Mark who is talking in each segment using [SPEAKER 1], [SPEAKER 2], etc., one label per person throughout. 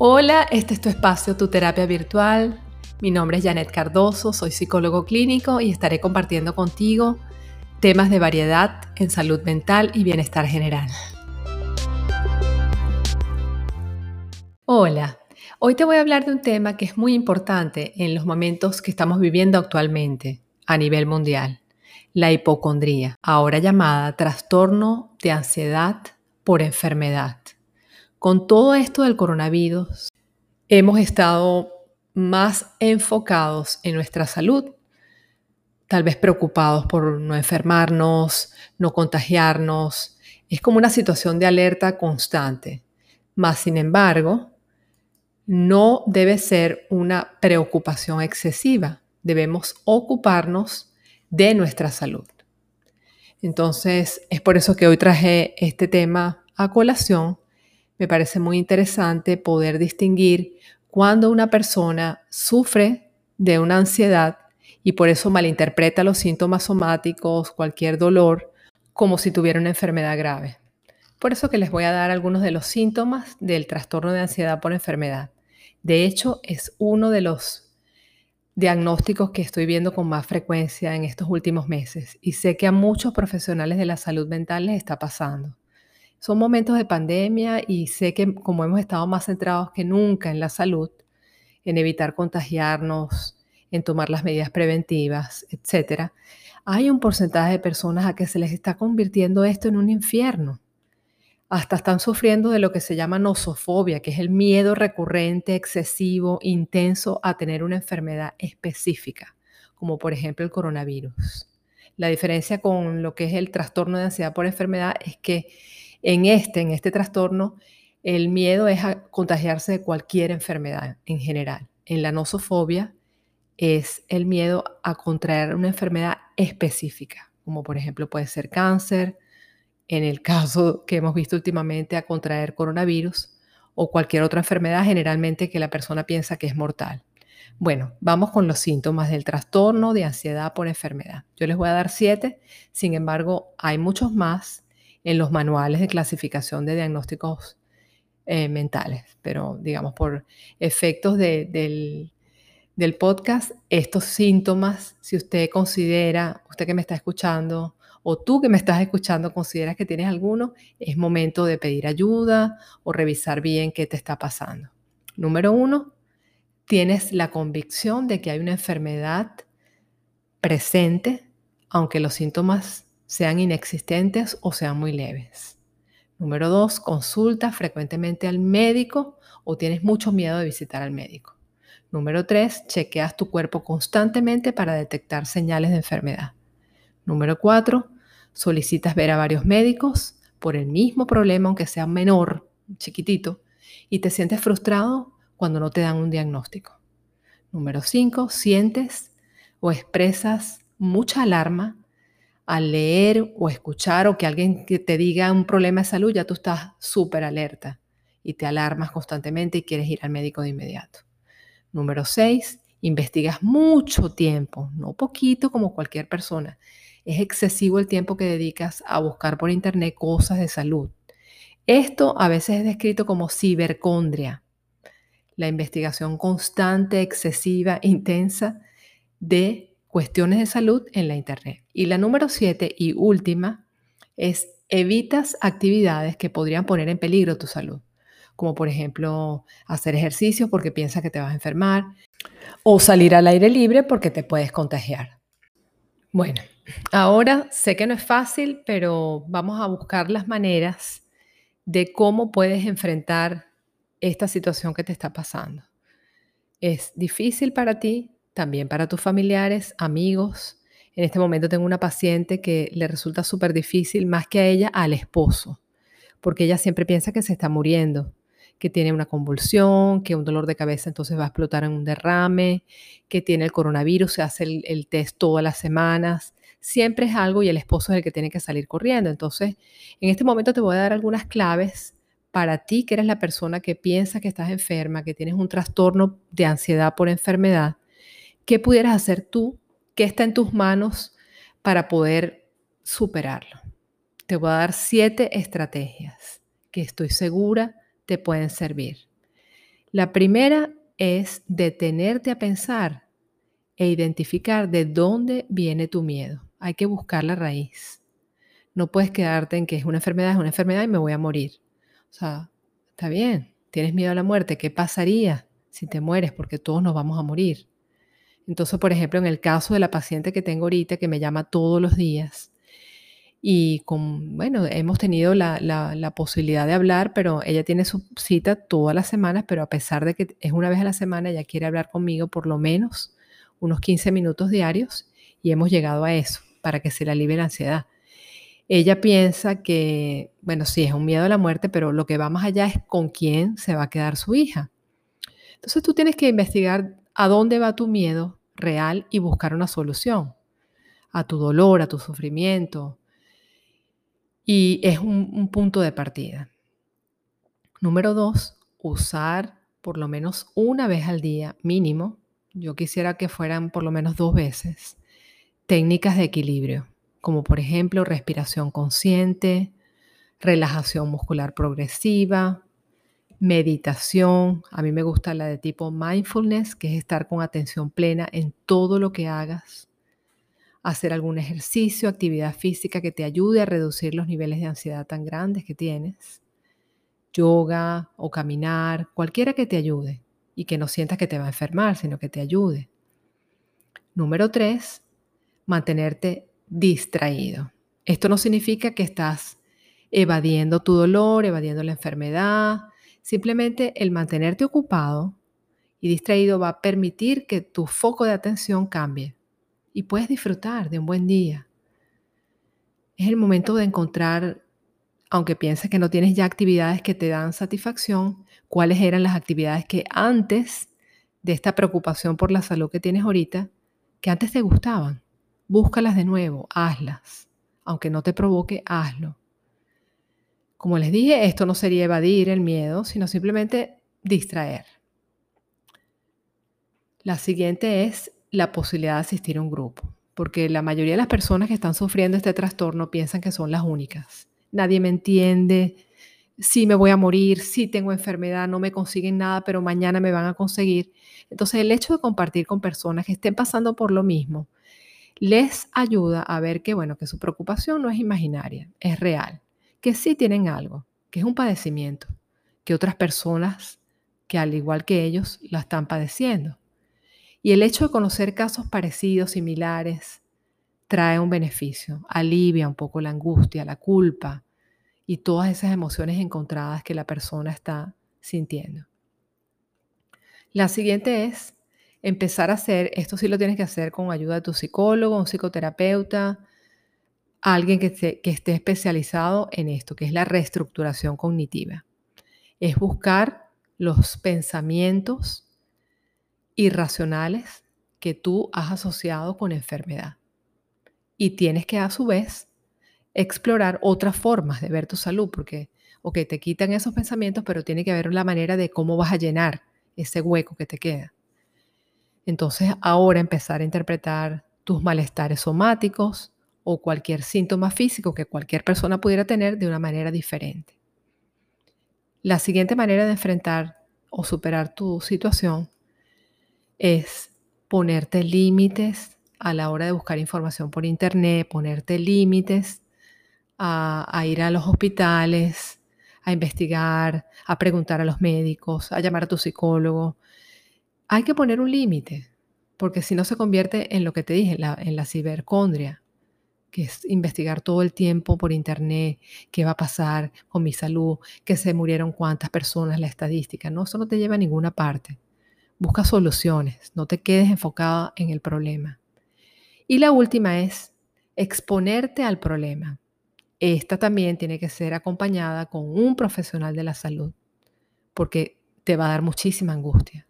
[SPEAKER 1] Hola, este es tu espacio, tu terapia virtual. Mi nombre es Janet Cardoso, soy psicólogo clínico y estaré compartiendo contigo temas de variedad en salud mental y bienestar general. Hola, hoy te voy a hablar de un tema que es muy importante en los momentos que estamos viviendo actualmente a nivel mundial, la hipocondría, ahora llamada trastorno de ansiedad por enfermedad. Con todo esto del coronavirus, hemos estado más enfocados en nuestra salud, tal vez preocupados por no enfermarnos, no contagiarnos. Es como una situación de alerta constante. Más sin embargo, no debe ser una preocupación excesiva. Debemos ocuparnos de nuestra salud. Entonces, es por eso que hoy traje este tema a colación me parece muy interesante poder distinguir cuando una persona sufre de una ansiedad y por eso malinterpreta los síntomas somáticos, cualquier dolor, como si tuviera una enfermedad grave. Por eso que les voy a dar algunos de los síntomas del trastorno de ansiedad por enfermedad. De hecho, es uno de los diagnósticos que estoy viendo con más frecuencia en estos últimos meses y sé que a muchos profesionales de la salud mental les está pasando. Son momentos de pandemia y sé que como hemos estado más centrados que nunca en la salud, en evitar contagiarnos, en tomar las medidas preventivas, etc., hay un porcentaje de personas a que se les está convirtiendo esto en un infierno. Hasta están sufriendo de lo que se llama nosofobia, que es el miedo recurrente, excesivo, intenso a tener una enfermedad específica, como por ejemplo el coronavirus. La diferencia con lo que es el trastorno de ansiedad por enfermedad es que en este, en este trastorno, el miedo es a contagiarse de cualquier enfermedad en general. En la nosofobia es el miedo a contraer una enfermedad específica, como por ejemplo puede ser cáncer, en el caso que hemos visto últimamente a contraer coronavirus o cualquier otra enfermedad generalmente que la persona piensa que es mortal. Bueno, vamos con los síntomas del trastorno de ansiedad por enfermedad. Yo les voy a dar siete, sin embargo, hay muchos más en los manuales de clasificación de diagnósticos eh, mentales, pero digamos por efectos del, del podcast, estos síntomas, si usted considera, usted que me está escuchando, o tú que me estás escuchando consideras que tienes alguno, es momento de pedir ayuda o revisar bien qué te está pasando. Número uno, tienes la convicción de que hay una enfermedad presente, aunque los síntomas sean inexistentes o sean muy leves. Número dos, consulta frecuentemente al médico o tienes mucho miedo de visitar al médico. Número tres, chequeas tu cuerpo constantemente para detectar señales de enfermedad. Número cuatro, solicitas ver a varios médicos por el mismo problema, aunque sea menor, chiquitito, y te sientes frustrado cuando no te dan un diagnóstico. Número cinco, sientes o expresas mucha alarma al leer o escuchar o que alguien te diga un problema de salud, ya tú estás súper alerta y te alarmas constantemente y quieres ir al médico de inmediato. Número 6, investigas mucho tiempo, no poquito como cualquier persona. Es excesivo el tiempo que dedicas a buscar por internet cosas de salud. Esto a veces es descrito como cibercondria, la investigación constante, excesiva, intensa de cuestiones de salud en la Internet. Y la número siete y última es evitas actividades que podrían poner en peligro tu salud, como por ejemplo hacer ejercicio porque piensas que te vas a enfermar o salir al aire libre porque te puedes contagiar. Bueno, ahora sé que no es fácil, pero vamos a buscar las maneras de cómo puedes enfrentar esta situación que te está pasando. ¿Es difícil para ti? También para tus familiares, amigos. En este momento tengo una paciente que le resulta súper difícil, más que a ella, al esposo, porque ella siempre piensa que se está muriendo, que tiene una convulsión, que un dolor de cabeza entonces va a explotar en un derrame, que tiene el coronavirus, se hace el, test todas las semanas. Siempre es algo y el esposo es el que tiene que salir corriendo. Entonces, en este momento te voy a dar algunas claves para ti, que eres la persona que piensa que estás enferma, que tienes un trastorno de ansiedad por enfermedad, ¿Qué pudieras hacer tú? ¿Qué está en tus manos para poder superarlo? Te voy a dar siete estrategias que estoy segura te pueden servir. La primera es detenerte a pensar e identificar de dónde viene tu miedo. Hay que buscar la raíz. No puedes quedarte en que es una enfermedad, es una enfermedad y me voy a morir. O sea, está bien, tienes miedo a la muerte. ¿Qué pasaría si te mueres? Porque todos nos vamos a morir. Entonces, por ejemplo, en el caso de la paciente que tengo ahorita, que me llama todos los días, y con, bueno, hemos tenido la, la, posibilidad de hablar, pero ella tiene su cita todas las semanas, pero a pesar de que es una vez a la semana, ella quiere hablar conmigo por lo menos unos 15 minutos diarios y hemos llegado a eso para que se le alivie la ansiedad. Ella piensa que, bueno, sí, es un miedo a la muerte, pero lo que va más allá es con quién se va a quedar su hija. Entonces tú tienes que investigar a dónde va tu miedo real y buscar una solución a tu dolor, a tu sufrimiento, y es un, punto de partida. Número dos, usar por lo menos una vez al día mínimo, yo quisiera que fueran por lo menos dos veces, técnicas de equilibrio, como por ejemplo respiración consciente, relajación muscular progresiva, meditación. A mí me gusta la de tipo mindfulness, que es estar con atención plena en todo lo que hagas hacer algún ejercicio, actividad física que te ayude a reducir los niveles de ansiedad tan grandes que tienes, yoga o caminar, cualquiera que te ayude y que no sientas que te va a enfermar, sino que te ayude. Número tres, mantenerte distraído. Esto no significa que estás evadiendo tu dolor, evadiendo la enfermedad. Simplemente el mantenerte ocupado y distraído va a permitir que tu foco de atención cambie y puedes disfrutar de un buen día. Es el momento de encontrar, aunque pienses que no tienes ya actividades que te dan satisfacción, cuáles eran las actividades que antes de esta preocupación por la salud que tienes ahorita, que antes te gustaban. Búscalas de nuevo, hazlas. Aunque no te provoque, hazlo. Como les dije, esto no sería evadir el miedo, sino simplemente distraer. La siguiente es la posibilidad de asistir a un grupo, porque la mayoría de las personas que están sufriendo este trastorno piensan que son las únicas. Nadie me entiende, sí me voy a morir, sí tengo enfermedad, no me consiguen nada, pero mañana me van a conseguir. Entonces el hecho de compartir con personas que estén pasando por lo mismo les ayuda a ver que, bueno, que su preocupación no es imaginaria, es real, que sí tienen algo, que es un padecimiento, que otras personas que al igual que ellos la están padeciendo. Y el hecho de conocer casos parecidos, similares, trae un beneficio, alivia un poco la angustia, la culpa y todas esas emociones encontradas que la persona está sintiendo. La siguiente es empezar a hacer, esto sí lo tienes que hacer con ayuda de tu psicólogo, un psicoterapeuta, alguien que, esté especializado en esto, que es la reestructuración cognitiva. Es buscar los pensamientos irracionales que tú has asociado con enfermedad. Y tienes que a su vez explorar otras formas de ver tu salud, porque, ok, te quitan esos pensamientos, pero tiene que haber la manera de cómo vas a llenar ese hueco que te queda. Entonces, ahora empezar a interpretar tus malestares somáticos o cualquier síntoma físico que cualquier persona pudiera tener de una manera diferente. La siguiente manera de enfrentar o superar tu situación es ponerte límites a la hora de buscar información por internet, ponerte límites a, ir a los hospitales, a investigar, a preguntar a los médicos, a llamar a tu psicólogo. Hay que poner un límite, porque si no se convierte en lo que te dije, en la, en la cibercondria, que es investigar todo el tiempo por internet qué va a pasar con mi salud, que se murieron cuántas personas, la estadística. No, eso no te lleva a ninguna parte. Busca soluciones, no te quedes enfocada en el problema. Y la última es exponerte al problema. Esta también tiene que ser acompañada con un profesional de la salud, porque te va a dar muchísima angustia.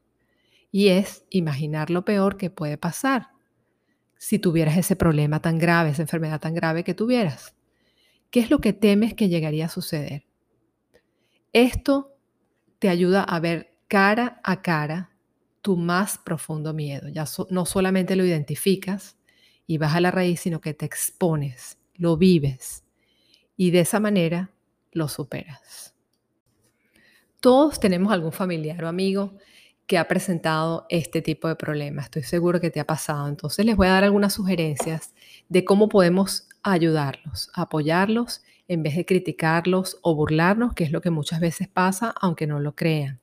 [SPEAKER 1] Y es imaginar lo peor que puede pasar si tuvieras ese problema tan grave, esa enfermedad tan grave que tuvieras. ¿Qué es lo que temes que llegaría a suceder? Esto te ayuda a ver cara a cara tu más profundo miedo. Ya no solamente lo identificas y vas a la raíz, sino que te expones, lo vives y de esa manera lo superas. Todos tenemos algún familiar o amigo que ha presentado este tipo de problemas. Estoy seguro que te ha pasado. Entonces les voy a dar algunas sugerencias de cómo podemos ayudarlos, apoyarlos en vez de criticarlos o burlarnos, que es lo que muchas veces pasa, aunque no lo crean.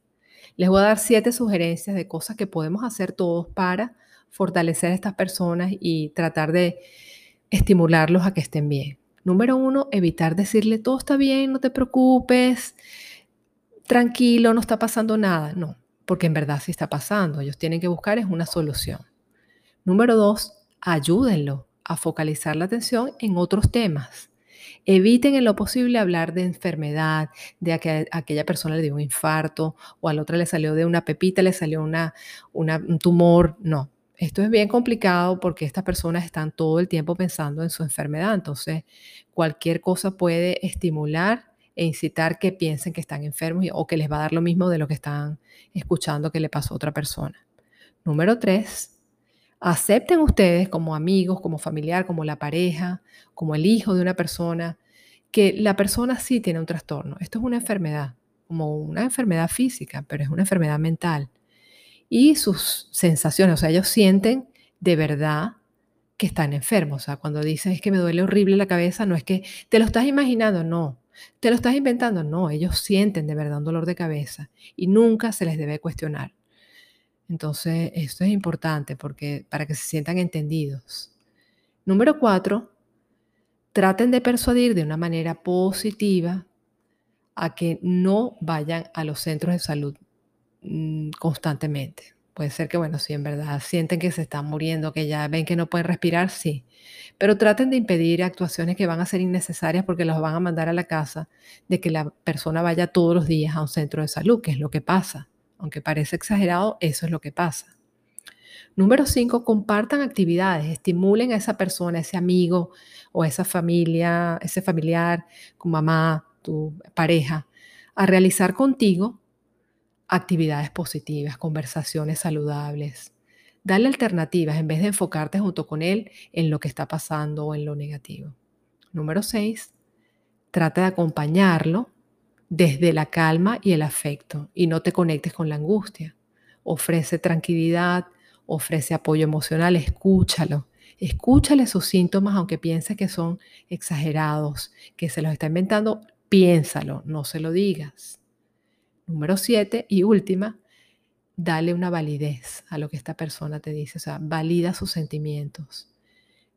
[SPEAKER 1] Les voy a dar siete sugerencias de cosas que podemos hacer todos para fortalecer a estas personas y tratar de estimularlos a que estén bien. Número uno, evitar decirle todo está bien, no te preocupes, tranquilo, no está pasando nada. No, porque en verdad sí está pasando. Ellos tienen que buscar es una solución. Número dos, ayúdenlo a focalizar la atención en otros temas. Eviten en lo posible hablar de enfermedad, de que aquella persona le dio un infarto o a la otra le salió de una pepita, le salió una, un tumor. No, esto es bien complicado porque estas personas están todo el tiempo pensando en su enfermedad. Entonces, cualquier cosa puede estimular e incitar que piensen que están enfermos o que les va a dar lo mismo de lo que están escuchando que le pasó a otra persona. Número tres, acepten ustedes como amigos, como familiar, como la pareja, como el hijo de una persona, que la persona sí tiene un trastorno. Esto es una enfermedad, como una enfermedad física, pero es una enfermedad mental. Y sus sensaciones, o sea, ellos sienten de verdad que están enfermos. O sea, cuando dicen es que me duele horrible la cabeza, no es que te lo estás imaginando, no. ¿Te lo estás inventando? No, ellos sienten de verdad un dolor de cabeza y nunca se les debe cuestionar. Entonces, esto es importante porque para que se sientan entendidos. Número cuatro, traten de persuadir de una manera positiva a que no vayan a los centros de salud mm, constantemente. Puede ser que, bueno, si en verdad sienten que se están muriendo, que ya ven que no pueden respirar, sí. Pero traten de impedir actuaciones que van a ser innecesarias porque los van a mandar a la casa de que la persona vaya todos los días a un centro de salud, que es lo que pasa. Aunque parece exagerado, eso es lo que pasa. Número cinco, compartan actividades, estimulen a esa persona, ese amigo o esa familia, ese familiar, tu mamá, tu pareja, a realizar contigo actividades positivas, conversaciones saludables. Dale alternativas en vez de enfocarte junto con él en lo que está pasando o en lo negativo. Número 6. Trata de acompañarlo desde la calma y el afecto y no te conectes con la angustia. Ofrece tranquilidad, ofrece apoyo emocional, escúchalo. Escúchale sus síntomas aunque piense que son exagerados, que se los está inventando, piénsalo, no se lo digas. Número siete y última, dale una validez a lo que esta persona te dice, o sea, valida sus sentimientos.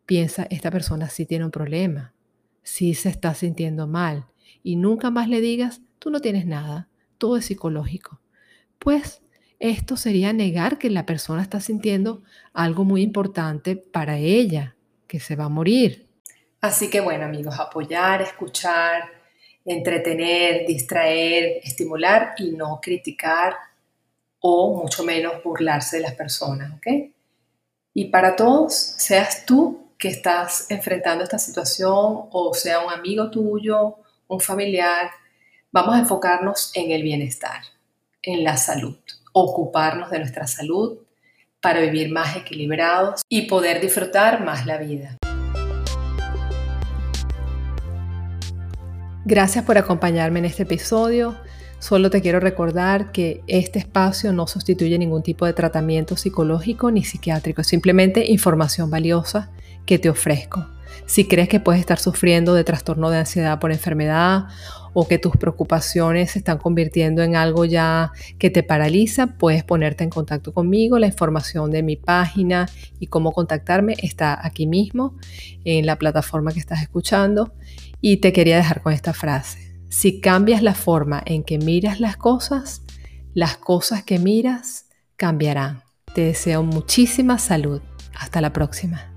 [SPEAKER 1] Piensa, esta persona sí tiene un problema, sí se está sintiendo mal y nunca más le digas, tú no tienes nada, todo es psicológico. Pues esto sería negar que la persona está sintiendo algo muy importante para ella, que se va a morir. Así que bueno amigos, apoyar, escuchar, entretener, distraer, estimular y no criticar o mucho menos burlarse de las personas, ¿ok? Y para todos, seas tú que estás enfrentando esta situación o sea un amigo tuyo, un familiar, vamos a enfocarnos en el bienestar, en la salud, ocuparnos de nuestra salud para vivir más equilibrados y poder disfrutar más la vida. Gracias por acompañarme en este episodio. Solo te quiero recordar que este espacio no sustituye ningún tipo de tratamiento psicológico ni psiquiátrico, es simplemente información valiosa que te ofrezco. Si crees que puedes estar sufriendo de trastorno de ansiedad por enfermedad o que tus preocupaciones se están convirtiendo en algo ya que te paraliza, puedes ponerte en contacto conmigo. La información de mi página y cómo contactarme está aquí mismo en la plataforma que estás escuchando. Y te quería dejar con esta frase. Si cambias la forma en que miras las cosas, las cosas que miras cambiarán. Te deseo muchísima salud. Hasta la próxima.